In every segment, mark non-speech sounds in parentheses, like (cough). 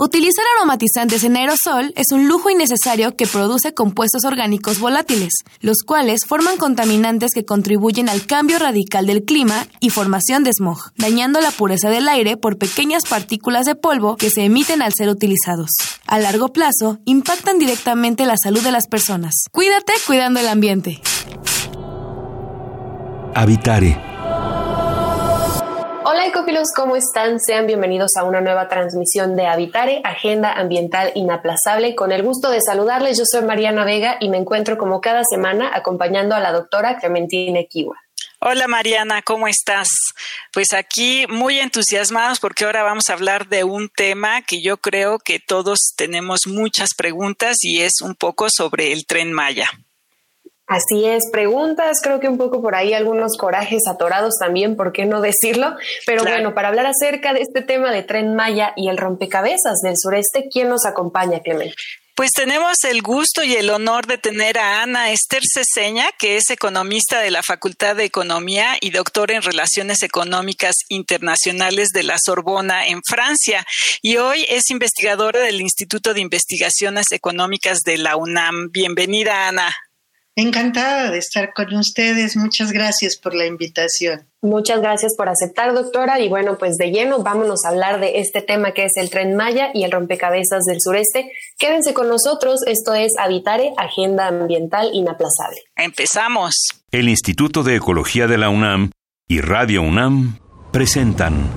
Utilizar aromatizantes en aerosol es un lujo innecesario que produce compuestos orgánicos volátiles, los cuales forman contaminantes que contribuyen al cambio radical del clima y formación de smog, dañando la pureza del aire por pequeñas partículas de polvo que se emiten al ser utilizados. A largo plazo, impactan directamente la salud de las personas. Cuídate cuidando el ambiente. Habitare Hola ecófilos, ¿cómo están? Sean bienvenidos a una nueva transmisión de Habitare, Agenda Ambiental Inaplazable. Con el gusto de saludarles, yo soy Mariana Vega y me encuentro como cada semana acompañando a la doctora Clementina Kiwa. Hola Mariana, ¿cómo estás? Pues aquí muy entusiasmados porque ahora vamos a hablar de un tema que yo creo que todos tenemos muchas preguntas y es un poco sobre el tren Maya. Así es, preguntas, creo que un poco por ahí algunos corajes atorados también, ¿por qué no decirlo? Pero bueno, para hablar acerca de este tema de Tren Maya y el rompecabezas del sureste, ¿quién nos acompaña, Clemente? Pues tenemos el gusto y el honor de tener a Ana Esther Ceseña, que es economista de la Facultad de Economía y doctora en Relaciones Económicas Internacionales de la Sorbona en Francia. Y hoy es investigadora del Instituto de Investigaciones Económicas de la UNAM. Bienvenida, Ana. Encantada de estar con ustedes. Muchas gracias por la invitación. Muchas gracias por aceptar, doctora. Y bueno, pues de lleno, vámonos a hablar de este tema que es el tren Maya y el rompecabezas del sureste. Quédense con nosotros. Esto es Habitare, Agenda Ambiental Inaplazable. Empezamos. El Instituto de Ecología de la UNAM y Radio UNAM presentan.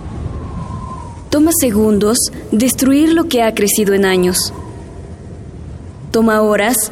Toma segundos destruir lo que ha crecido en años. Toma horas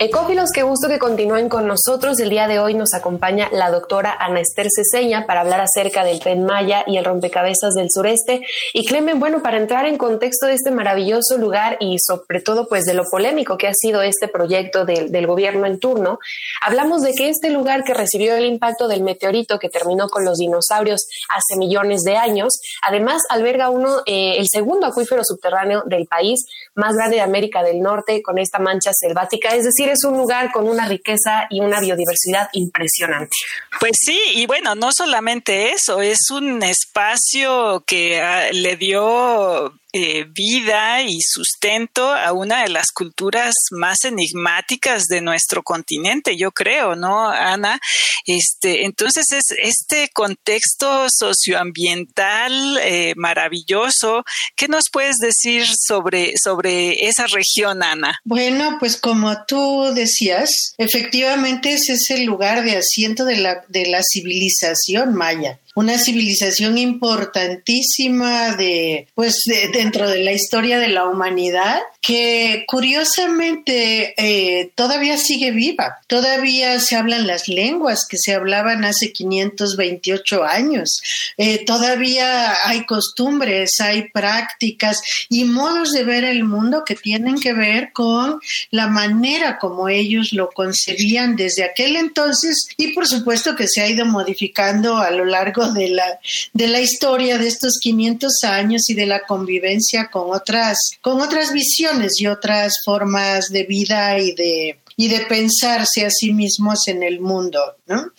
Ecófilos, qué gusto que continúen con nosotros. El día de hoy nos acompaña la doctora Ana Esther Ceseña para hablar acerca del tren Maya y el rompecabezas del sureste. Y Clemen, bueno, para entrar en contexto de este maravilloso lugar y sobre todo pues de lo polémico que ha sido este proyecto del, gobierno en turno, hablamos de que este lugar que recibió el impacto del meteorito que terminó con los dinosaurios hace millones de años, además alberga uno, eh, el segundo acuífero subterráneo del país, más grande de América del Norte, con esta mancha selvática, es decir, es un lugar con una riqueza y una biodiversidad impresionante. Pues sí, y bueno, no solamente eso, es un espacio que ah, le dio eh, vida y sustento a una de las culturas más enigmáticas de nuestro continente, yo creo, ¿no, Ana? Este, entonces es este contexto socioambiental eh, maravilloso. ¿Qué nos puedes decir sobre, sobre esa región, Ana? Bueno, pues como tú decías, efectivamente ese es el lugar de asiento de la, de la civilización maya una civilización importantísima de, pues, dentro de la historia de la humanidad, que curiosamente eh, todavía sigue viva. Todavía se hablan las lenguas que se hablaban hace 528 años. Eh, todavía hay costumbres, hay prácticas y modos de ver el mundo que tienen que ver con la manera como ellos lo concebían desde aquel entonces y por supuesto que se ha ido modificando a lo largo de la, de la historia de estos 500 años y de la convivencia con otras, con otras visiones y otras formas de vida y de, y de pensarse a sí mismos en el mundo, ¿no?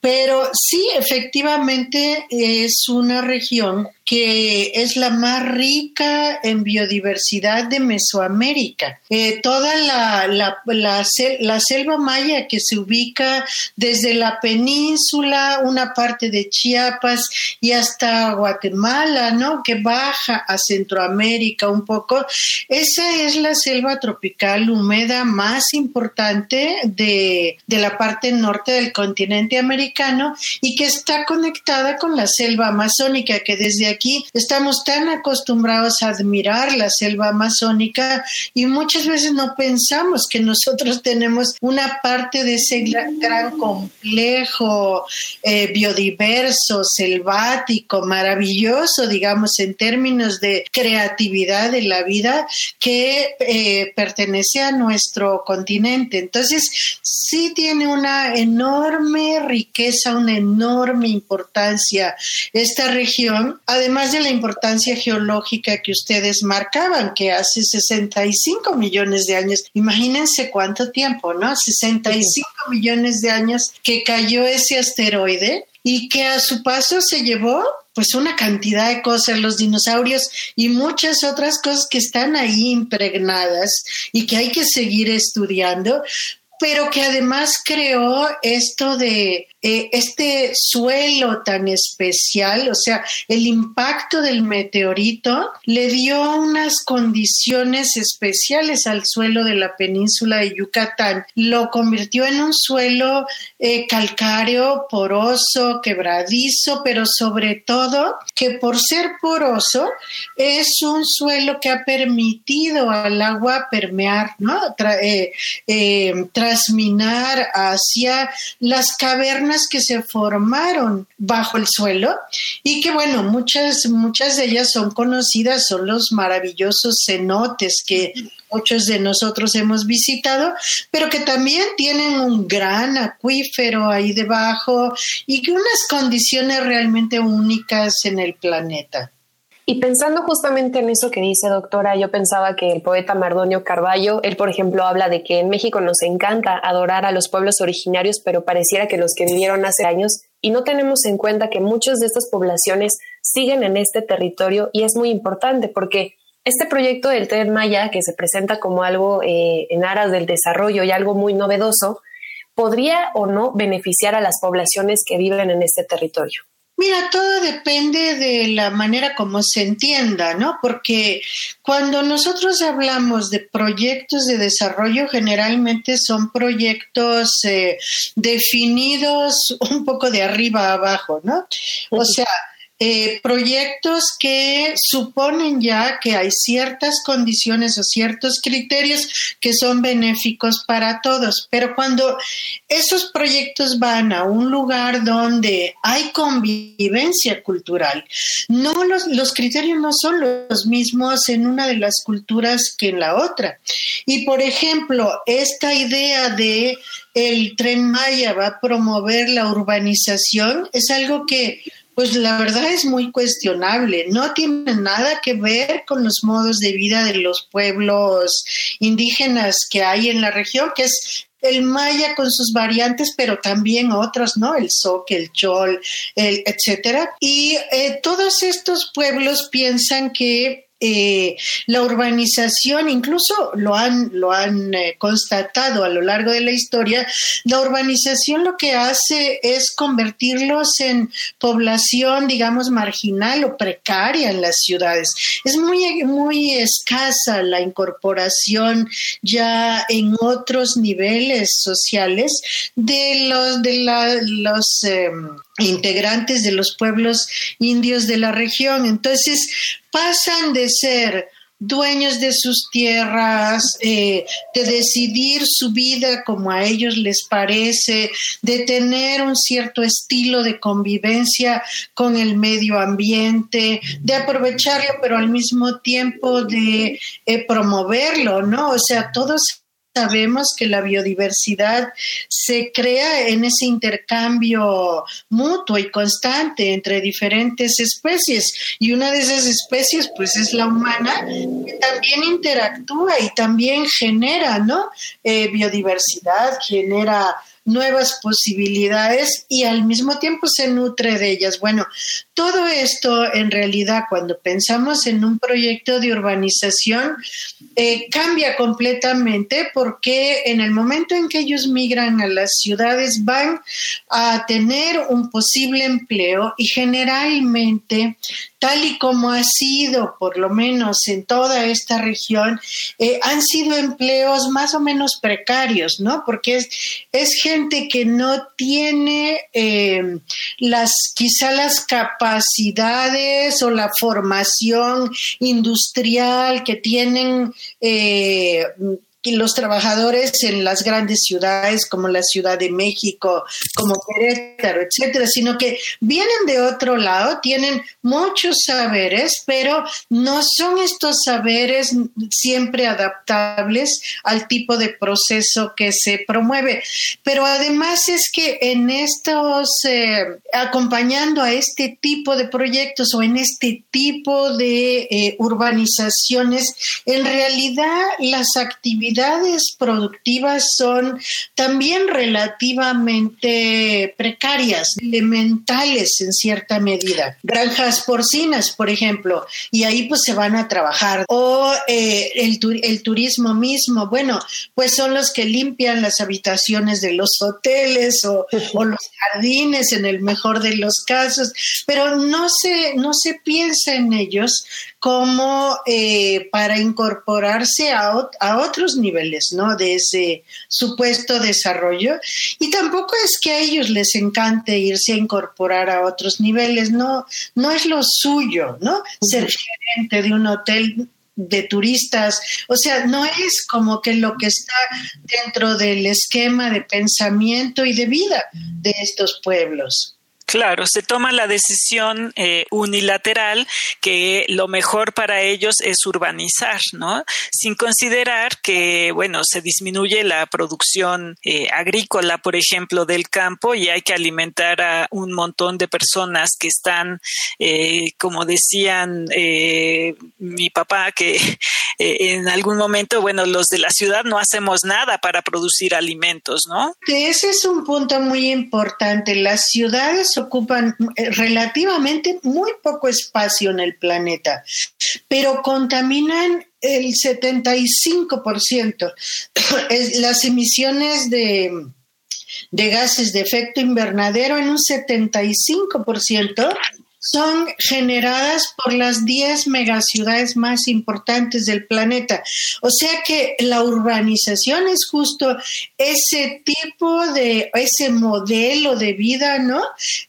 Pero sí, efectivamente es una región que es la más rica en biodiversidad de Mesoamérica. Eh, toda la, la, la, selva maya que se ubica desde la península, una parte de Chiapas y hasta Guatemala, ¿no? Que baja a Centroamérica un poco. Esa es la selva tropical húmeda más importante de, de la parte norte del continente continente americano y que está conectada con la selva amazónica, que desde aquí estamos tan acostumbrados a admirar la selva amazónica y muchas veces no pensamos que nosotros (laughs) tenemos una parte de ese gran, complejo eh, biodiverso, selvático, maravilloso, digamos, en términos de creatividad de la vida que eh, pertenece a nuestro continente. Entonces, sí tiene una enorme riqueza, una enorme importancia esta región, además de la importancia geológica que ustedes marcaban, que hace 65 millones de años, imagínense cuánto tiempo, ¿no? 65 millones de años que cayó ese asteroide y que a su paso se llevó pues una cantidad de cosas, los dinosaurios y muchas otras cosas que están ahí impregnadas y que hay que seguir estudiando, pero que además creó esto de eh, este suelo tan especial, o sea, el impacto del meteorito le dio unas condiciones especiales al suelo de la península de Yucatán. Lo convirtió en un suelo eh, calcáreo, poroso, quebradizo, pero sobre todo que por ser poroso es un suelo que ha permitido al agua permear, ¿no? Eh, hacia las cavernas que se formaron bajo el suelo y que bueno, muchas, muchas de ellas son conocidas, son los maravillosos cenotes que muchos de nosotros hemos visitado, pero que también tienen un gran acuífero ahí debajo y que unas condiciones realmente únicas en el planeta. Y pensando justamente en eso que dice doctora, yo pensaba que el poeta Mardonio Carballo, él por ejemplo habla de que en México nos encanta adorar a los pueblos originarios, pero pareciera que los que vivieron hace años y no tenemos en cuenta que muchas de estas poblaciones siguen en este territorio y es muy importante porque este proyecto del Tren Maya, que se presenta como algo eh, en aras del desarrollo y algo muy novedoso, podría o no beneficiar a las poblaciones que viven en este territorio. Mira, todo depende de la manera como se entienda, ¿no? Porque cuando nosotros hablamos de proyectos de desarrollo, generalmente son proyectos eh, definidos un poco de arriba a abajo, ¿no? O sea, eh, proyectos que suponen ya que hay ciertas condiciones o ciertos criterios que son benéficos para todos. Pero cuando esos proyectos van a un lugar donde hay convivencia cultural, no los, los criterios no son los mismos en una de las culturas que en la otra. Y por ejemplo, esta idea de el tren Maya va a promover la urbanización es algo que pues la verdad es muy cuestionable. No tiene nada que ver con los modos de vida de los pueblos indígenas que hay en la región, que es el maya con sus variantes, pero también otros, ¿no? El soque, el chol, el etcétera. Y eh, todos estos pueblos piensan que eh, la urbanización, incluso lo han, lo han eh, constatado a lo largo de la historia, la urbanización lo que hace es convertirlos en población, digamos, marginal o precaria en las ciudades. Es muy, muy escasa la incorporación ya en otros niveles sociales de los, de los em, integrantes de los pueblos indios de la región. Entonces pasan de ser dueños de sus tierras, eh, de decidir su vida como a ellos les parece, de tener un cierto estilo de convivencia con el medio ambiente, de aprovecharlo, pero al mismo tiempo de eh, promoverlo, ¿no? O sea, todos sabemos que la biodiversidad se crea en ese intercambio mutuo y constante entre diferentes especies y una de esas especies pues es la humana que también interactúa y también genera ¿no? Eh, biodiversidad, genera nuevas posibilidades y al mismo tiempo se nutre de ellas. Bueno, todo esto en realidad cuando pensamos en un proyecto de urbanización eh, cambia completamente porque en el momento en que ellos migran a las ciudades van a tener un posible empleo y generalmente tal y como ha sido, por lo menos en toda esta región, eh, han sido empleos más o menos precarios, ¿no? Porque es, es gente que no tiene eh, las, quizá las capacidades o la formación industrial que tienen eh, los trabajadores en las grandes ciudades como la Ciudad de México, como Querétaro, etcétera, sino que vienen de otro lado, tienen muchos saberes, pero no son estos saberes siempre adaptables al tipo de proceso que se promueve. Pero además es que en estos, eh, acompañando a este tipo de proyectos o en este tipo de eh, urbanizaciones, en realidad las actividades productivas son también relativamente precarias, elementales en cierta medida. Granjas porcinas, por ejemplo, y ahí pues se van a trabajar. O eh, el, el turismo mismo, bueno, pues son los que limpian las habitaciones de los hoteles o, (laughs) o los jardines en el mejor de los casos, pero no se, no se piensa en ellos como eh, para incorporarse a, a, otros niveles ¿no? de ese supuesto desarrollo. Y tampoco es que a ellos les encante irse a incorporar a otros niveles, no, no es lo suyo, ¿no? Ser gerente de un hotel de turistas, o sea, no es como que lo que está dentro del esquema de pensamiento y de vida de estos pueblos. Claro, se toma la decisión eh, unilateral que lo mejor para ellos es urbanizar, ¿no? Sin considerar que, bueno, se disminuye la producción eh, agrícola, por ejemplo, del campo y hay que alimentar a un montón de personas que están, eh, como decían mi papá, que en algún momento, bueno, los de la ciudad no hacemos nada para producir alimentos, ¿no? Ese es un punto muy importante. Las ciudades ocupan eh, relativamente muy poco espacio en el planeta, pero contaminan el 75%. (coughs) Las emisiones de, de gases de efecto invernadero en un 75% son generadas por las 10 megaciudades más importantes del planeta. O sea que la urbanización es justo ese tipo de, ese modelo de vida, ¿no?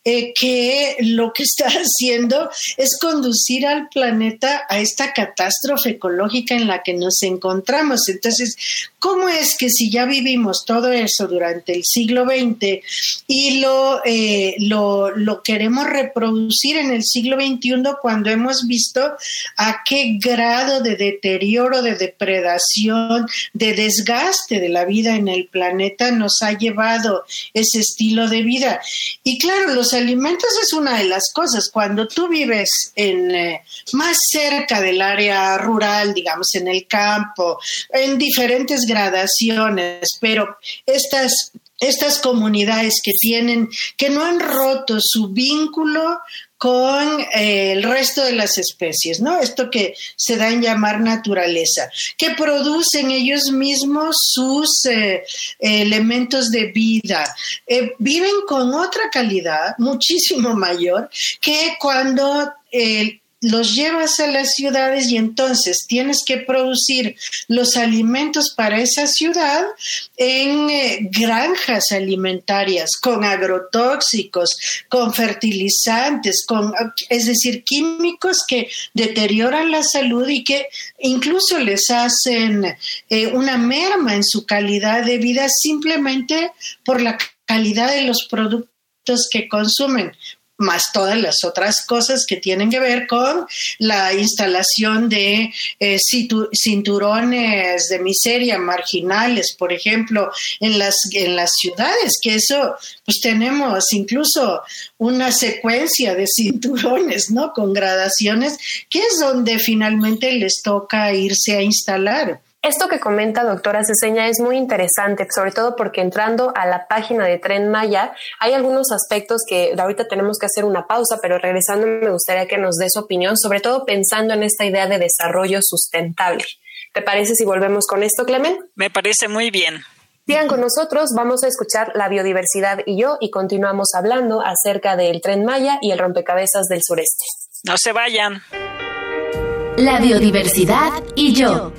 Eh, que lo que está (laughs) haciendo es conducir al planeta a esta catástrofe ecológica en la que nos encontramos. Entonces, ¿cómo es que si ya vivimos todo eso durante el siglo XX y lo, eh, lo, lo queremos reproducir en el siglo XXI cuando hemos visto a qué grado de deterioro, de depredación, de desgaste de la vida en el planeta nos ha llevado ese estilo de vida. Y claro, los alimentos es una de las cosas. Cuando tú vives en eh, más cerca del área rural, digamos, en el campo, en diferentes gradaciones, pero estas estas comunidades que tienen, que no han roto su vínculo con eh, el resto de las especies, ¿no? Esto que se da en llamar naturaleza, que producen ellos mismos sus eh, elementos de vida, eh, viven con otra calidad muchísimo (laughs) mayor que cuando los llevas a las ciudades y entonces tienes que producir los alimentos para esa ciudad en eh, granjas alimentarias con agrotóxicos, con fertilizantes, con es decir, químicos que deterioran la salud y que incluso les hacen eh, una merma en su calidad de vida simplemente por la calidad de los productos que consumen más todas las otras cosas que tienen que ver con la instalación de eh, cinturones de miseria marginales, por ejemplo, en las, en las ciudades, que eso, pues tenemos incluso una secuencia de cinturones, ¿no? Con gradaciones, que es donde finalmente les toca irse a instalar. Esto que comenta doctora Ceseña es muy interesante, sobre todo porque entrando a la página de Tren Maya hay algunos aspectos que ahorita tenemos que hacer una pausa, pero regresando me gustaría que nos des opinión, sobre todo pensando en esta idea de desarrollo sustentable. ¿Te parece si volvemos con esto, Clemen? Me parece muy bien. Sigan con nosotros, vamos a escuchar la biodiversidad y yo y continuamos hablando acerca del Tren Maya y el rompecabezas del sureste. No se vayan. La biodiversidad y yo.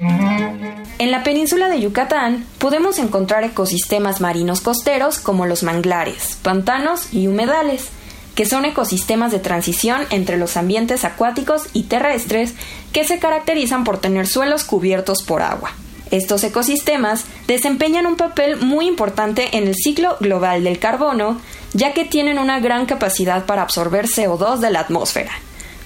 En la península de Yucatán podemos encontrar ecosistemas marinos costeros como los manglares, pantanos y humedales, que son ecosistemas de transición entre los ambientes acuáticos y terrestres que se caracterizan por tener suelos cubiertos por agua. Estos ecosistemas desempeñan un papel muy importante en el ciclo global del carbono, ya que tienen una gran capacidad para absorber CO2 de la atmósfera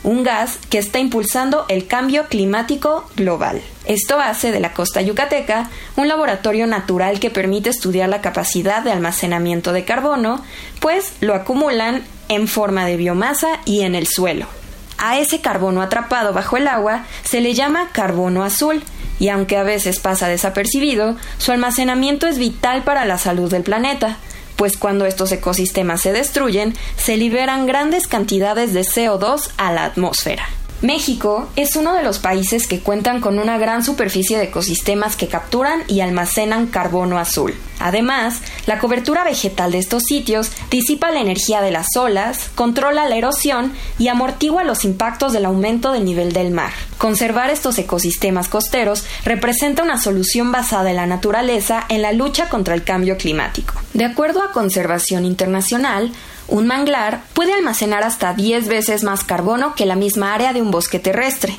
un gas que está impulsando el cambio climático global. Esto hace de la costa yucateca un laboratorio natural que permite estudiar la capacidad de almacenamiento de carbono, pues lo acumulan en forma de biomasa y en el suelo. A ese carbono atrapado bajo el agua se le llama carbono azul, y aunque a veces pasa desapercibido, su almacenamiento es vital para la salud del planeta, pues cuando estos ecosistemas se destruyen, se liberan grandes cantidades de CO2 a la atmósfera. México es uno de los países que cuentan con una gran superficie de ecosistemas que capturan y almacenan carbono azul. Además, la cobertura vegetal de estos sitios disipa la energía de las olas, controla la erosión y amortigua los impactos del aumento del nivel del mar. Conservar estos ecosistemas costeros representa una solución basada en la naturaleza en la lucha contra el cambio climático. De acuerdo a Conservación Internacional, un manglar puede almacenar hasta 10 veces más carbono que la misma área de un bosque terrestre.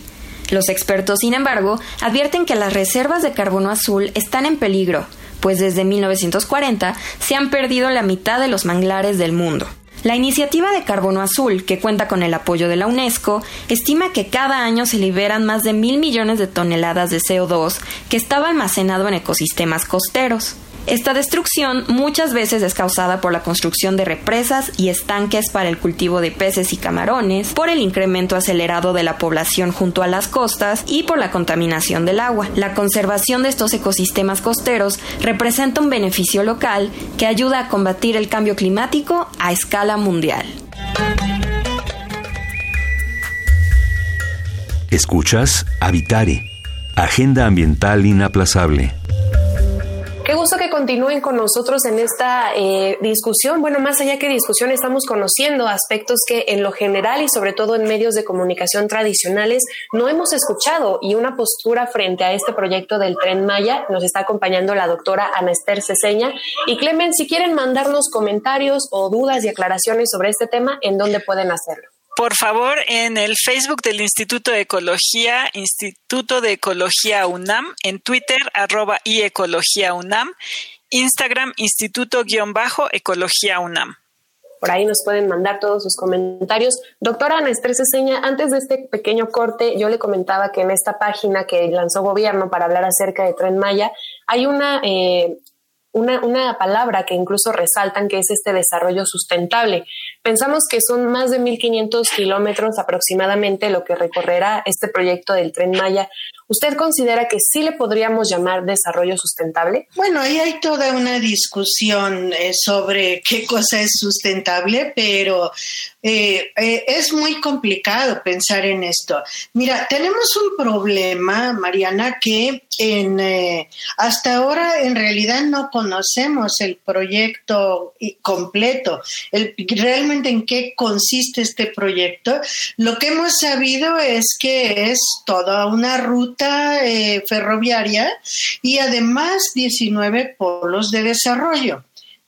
Los expertos, sin embargo, advierten que las reservas de carbono azul están en peligro, pues desde 1940 se han perdido la mitad de los manglares del mundo. La iniciativa de Carbono Azul, que cuenta con el apoyo de la UNESCO, estima que cada año se liberan más de mil millones de toneladas de CO2 que estaba almacenado en ecosistemas costeros. Esta destrucción muchas veces es causada por la construcción de represas y estanques para el cultivo de peces y camarones, por el incremento acelerado de la población junto a las costas y por la contaminación del agua. La conservación de estos ecosistemas costeros representa un beneficio local que ayuda a combatir el cambio climático a escala mundial. Escuchas Habitare, Agenda Ambiental Inaplazable. Qué gusto que continúen con nosotros en esta eh, discusión. Bueno, más allá que discusión, estamos conociendo aspectos que en lo general y sobre todo en medios de comunicación tradicionales no hemos escuchado y una postura frente a este proyecto del tren Maya. Nos está acompañando la doctora Ana Ceseña. Y Clemen, si quieren mandarnos comentarios o dudas y aclaraciones sobre este tema, ¿en dónde pueden hacerlo? Por favor, en el Facebook del Instituto de Ecología, Instituto de Ecología UNAM, en Twitter, arroba y Ecología UNAM, Instagram, Instituto-Ecología UNAM. Por ahí nos pueden mandar todos sus comentarios. Doctora Ana Seña, antes de este pequeño corte, yo le comentaba que en esta página que lanzó gobierno para hablar acerca de Tren Maya, hay una eh, una, palabra que incluso resaltan, que es este desarrollo sustentable. Pensamos que son más de 1.500 kilómetros aproximadamente lo que recorrerá este proyecto del tren Maya. ¿Usted considera que sí le podríamos llamar desarrollo sustentable? Bueno, ahí hay toda una discusión eh, sobre qué cosa es sustentable, pero eh, eh, es muy complicado pensar en esto. Mira, tenemos un problema, Mariana, que en, hasta ahora en realidad no conocemos el proyecto completo, realmente en qué consiste este proyecto. Lo que hemos sabido es que es toda una ruta eh, ferroviaria y además 19 polos de desarrollo.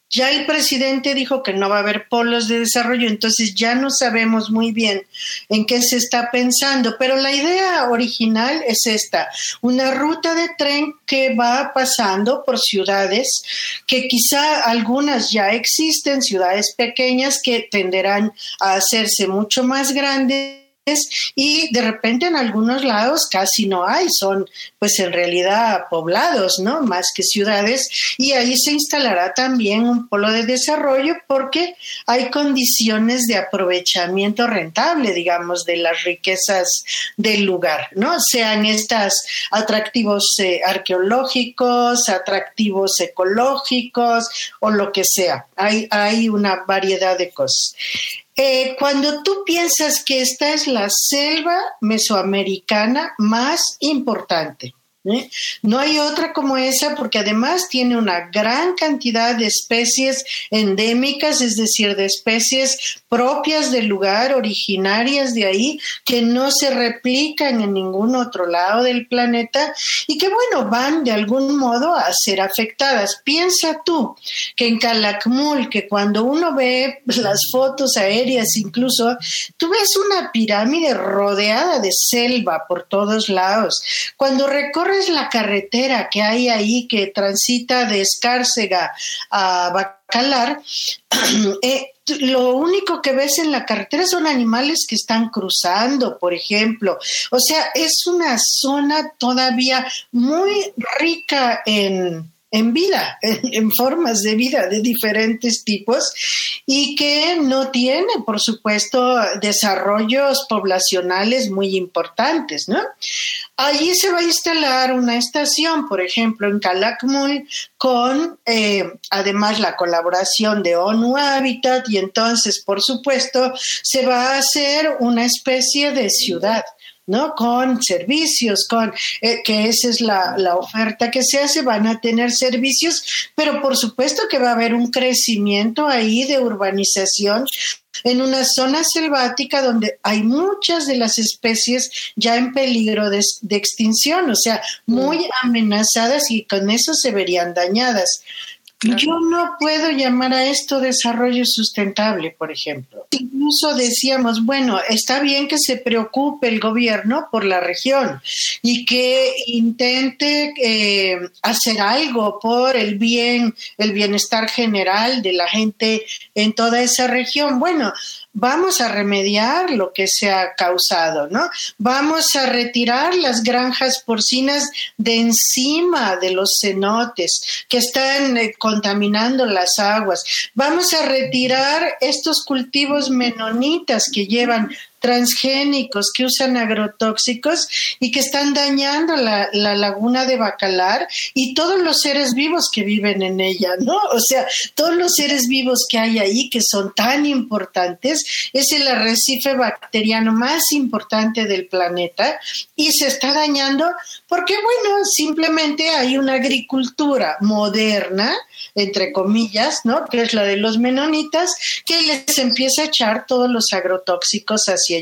Ya el presidente dijo que no va a haber polos de desarrollo, entonces ya no sabemos muy bien en qué se está pensando, pero la idea original es esta, una ruta de tren que va pasando por ciudades que quizá algunas ya existen, ciudades pequeñas que tenderán a hacerse mucho más grandes y de repente en algunos lados casi no hay, son pues en realidad poblados, ¿no? Más que ciudades y ahí se instalará también un polo de desarrollo porque hay condiciones de aprovechamiento rentable, digamos, de las riquezas del lugar, ¿no? Sean estas atractivos eh, arqueológicos, atractivos ecológicos o lo que sea. Hay, hay una variedad de cosas. Eh, cuando tú piensas que esta es la selva mesoamericana más importante, ¿eh? No hay otra como esa porque además tiene una gran cantidad de especies endémicas, es decir, de especies propias del lugar, originarias de ahí, que no se replican en ningún otro lado del planeta y que, bueno, van de algún modo a ser afectadas. Piensa tú que en Calakmul, que cuando uno ve las fotos aéreas incluso, tú ves una pirámide rodeada de selva por todos lados. Cuando recorres la carretera que hay ahí que transita de Escárcega a Bacalar, (clears throat) eh, lo único que ves en la carretera son animales que están cruzando, por ejemplo. O sea, es una zona todavía muy rica en, en vida, en, formas de vida de diferentes tipos y que no tiene, por supuesto, desarrollos poblacionales muy importantes, ¿no? Allí se va a instalar una estación, por ejemplo, en Calakmul, con eh, además la colaboración de ONU Habitat y entonces, por supuesto, se va a hacer una especie de ciudad ¿no? Con servicios, con eh, que esa es la, la, oferta que se hace, van a tener servicios, pero por supuesto que va a haber un crecimiento ahí de urbanización en una zona selvática donde hay muchas de las especies ya en peligro de, de extinción, o sea, muy amenazadas y con eso se verían dañadas. Yo no puedo llamar a esto desarrollo sustentable, por ejemplo. Incluso decíamos, bueno, está bien que se preocupe el gobierno por la región y que intente eh, hacer algo por el bien, el bienestar general de la gente en toda esa región. Bueno, vamos a remediar lo que se ha causado, ¿no? Vamos a retirar las granjas porcinas de encima de los cenotes que están eh, contaminando las aguas. Vamos a retirar estos cultivos menonitas que llevan transgénicos, que usan agrotóxicos y que están dañando la, laguna de Bacalar y todos los seres vivos que viven en ella, ¿no? O sea, todos los seres vivos que hay ahí que son tan importantes, es el arrecife bacteriano más importante del planeta y se está dañando porque, bueno, simplemente hay una agricultura moderna, entre comillas, ¿no? Que es la de los menonitas, que les empieza a echar todos los agrotóxicos hacia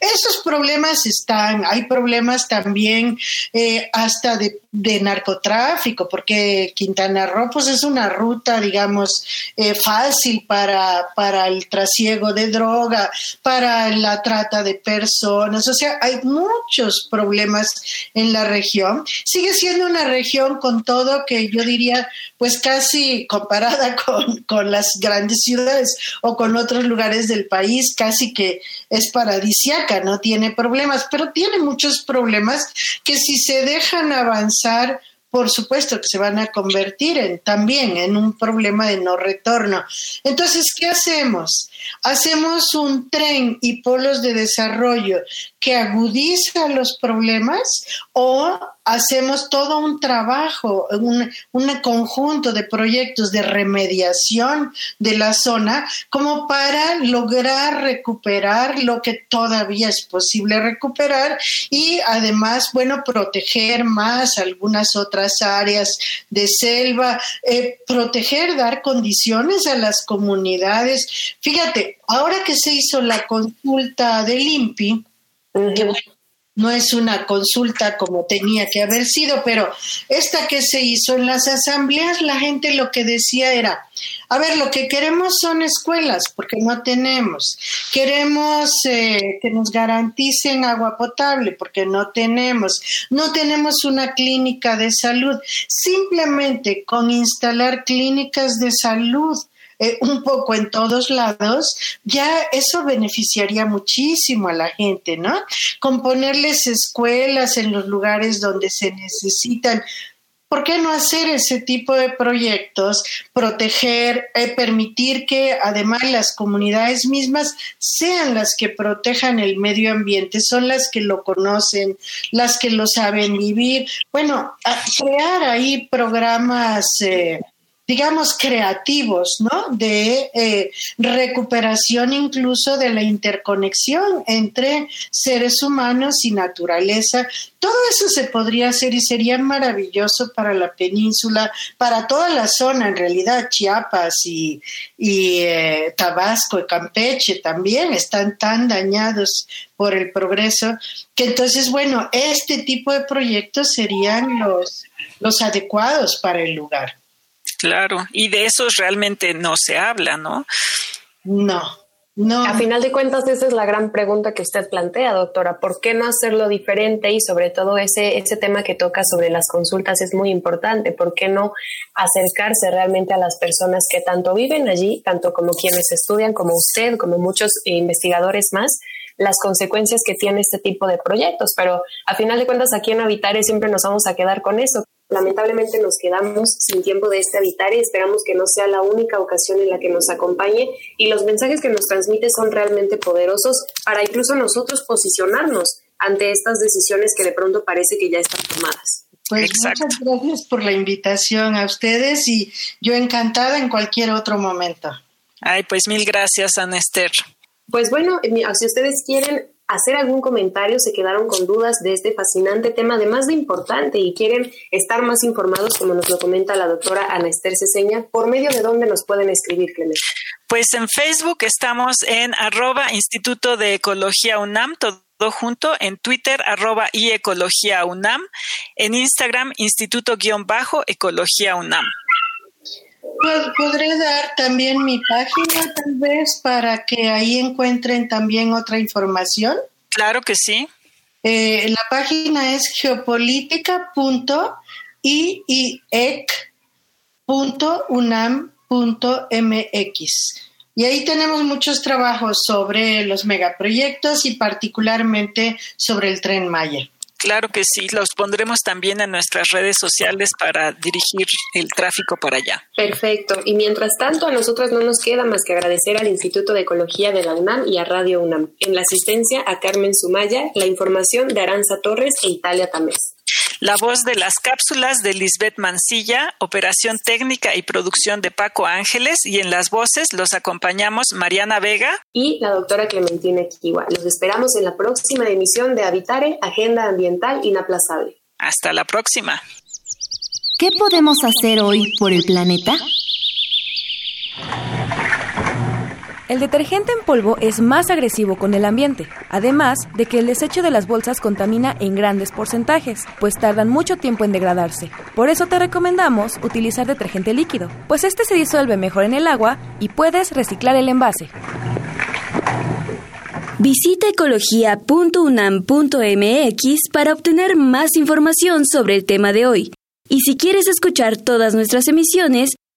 Esos problemas están, hay problemas también eh, hasta de, narcotráfico, porque Quintana Roo pues es una ruta, digamos, eh, fácil para, para el trasiego de droga, para la trata de personas, o sea, hay muchos problemas en la región. Sigue siendo una región con todo que yo diría, pues casi comparada (laughs) con, con las grandes ciudades o con otros lugares del país, casi que es paradisiaca, no tiene problemas, pero tiene muchos problemas que si se dejan avanzar, por supuesto que se van a convertir en, también en un problema de no retorno. Entonces, ¿qué hacemos? Hacemos un tren y polos de desarrollo que agudiza los problemas o hacemos todo un trabajo, un, conjunto de proyectos de remediación de la zona como para lograr recuperar lo que todavía es posible recuperar y además, bueno, proteger más algunas otras áreas de selva, eh, proteger, dar condiciones a las comunidades. Fíjate, ahora que se hizo la consulta del INPI, que no es una consulta como tenía que haber sido, pero esta que se hizo en las asambleas, la gente lo que decía era, a ver, lo que queremos son escuelas, porque no tenemos. Queremos eh, que nos garanticen agua potable, porque no tenemos. No tenemos una clínica de salud. Simplemente con instalar clínicas de salud eh, un poco en todos lados, ya eso beneficiaría muchísimo a la gente, ¿no? Con ponerles escuelas en los lugares donde se necesitan. ¿Por qué no hacer ese tipo de proyectos? Proteger, eh, permitir que además las comunidades mismas sean las que protejan el medio ambiente, son las que lo conocen, las que lo saben vivir. Bueno, crear ahí programas eh, digamos, creativos, ¿no? De eh, recuperación incluso de la interconexión entre seres humanos y naturaleza. Todo eso se podría hacer y sería maravilloso para la península, para toda la zona, en realidad, Chiapas y, eh, Tabasco y Campeche también están tan dañados por el progreso, que entonces, bueno, este tipo de proyectos serían los, los adecuados para el lugar. Claro, y de eso realmente no se habla, ¿no? No, no. A final de cuentas, esa es la gran pregunta que usted plantea, doctora. ¿Por qué no hacerlo diferente? Y sobre todo ese, ese tema que toca sobre las consultas es muy importante. ¿Por qué no acercarse realmente a las personas que tanto viven allí, tanto como quienes estudian, como usted, como muchos investigadores más? las consecuencias que tiene este tipo de proyectos, pero a final de cuentas aquí en Habitare siempre nos vamos a quedar con eso. Lamentablemente nos quedamos sin tiempo de este Habitare y esperamos que no sea la única ocasión en la que nos acompañe y los mensajes que nos transmite son realmente poderosos para incluso nosotros posicionarnos ante estas decisiones que de pronto parece que ya están tomadas. Pues muchas gracias por la invitación a ustedes y yo encantada en cualquier otro momento. Ay, pues mil gracias, Ana Esther. Pues bueno, si ustedes quieren hacer algún comentario, se quedaron con dudas de este fascinante tema, además de importante, y quieren estar más informados, como nos lo comenta la doctora Ana Esther Ceseña, ¿por medio de dónde nos pueden escribir, Clemente? Pues en Facebook estamos en arroba Instituto de Ecología UNAM, todo junto, en Twitter arroba y Ecología UNAM, en Instagram Instituto-Ecología UNAM. Pues podré dar también mi página tal vez para que ahí encuentren también otra información. Claro que sí. Eh, la página es geopolítica.iec.unam.mx. Y ahí tenemos muchos trabajos sobre los megaproyectos y particularmente sobre el tren Maya. Claro que sí, los pondremos también en nuestras redes sociales para dirigir el tráfico para allá. Perfecto. Y mientras tanto, a nosotros no nos queda más que agradecer al Instituto de Ecología de la UNAM y a Radio UNAM. En la asistencia a Carmen Sumaya, la información de Aranza Torres e Italia Tamés. La voz de las cápsulas de Lisbeth Mancilla, operación técnica y producción de Paco Ángeles y en las voces los acompañamos Mariana Vega y la doctora Clementina Kiwa. Los esperamos en la próxima emisión de Habitare, Agenda Ambiental Inaplazable. Hasta la próxima. ¿Qué podemos hacer hoy por el planeta? El detergente en polvo es más agresivo con el ambiente, además de que el desecho de las bolsas contamina en grandes porcentajes, pues tardan mucho tiempo en degradarse. Por eso te recomendamos utilizar detergente líquido, pues este se disuelve mejor en el agua y puedes reciclar el envase. Visita ecología.unam.mx para obtener más información sobre el tema de hoy. Y si quieres escuchar todas nuestras emisiones,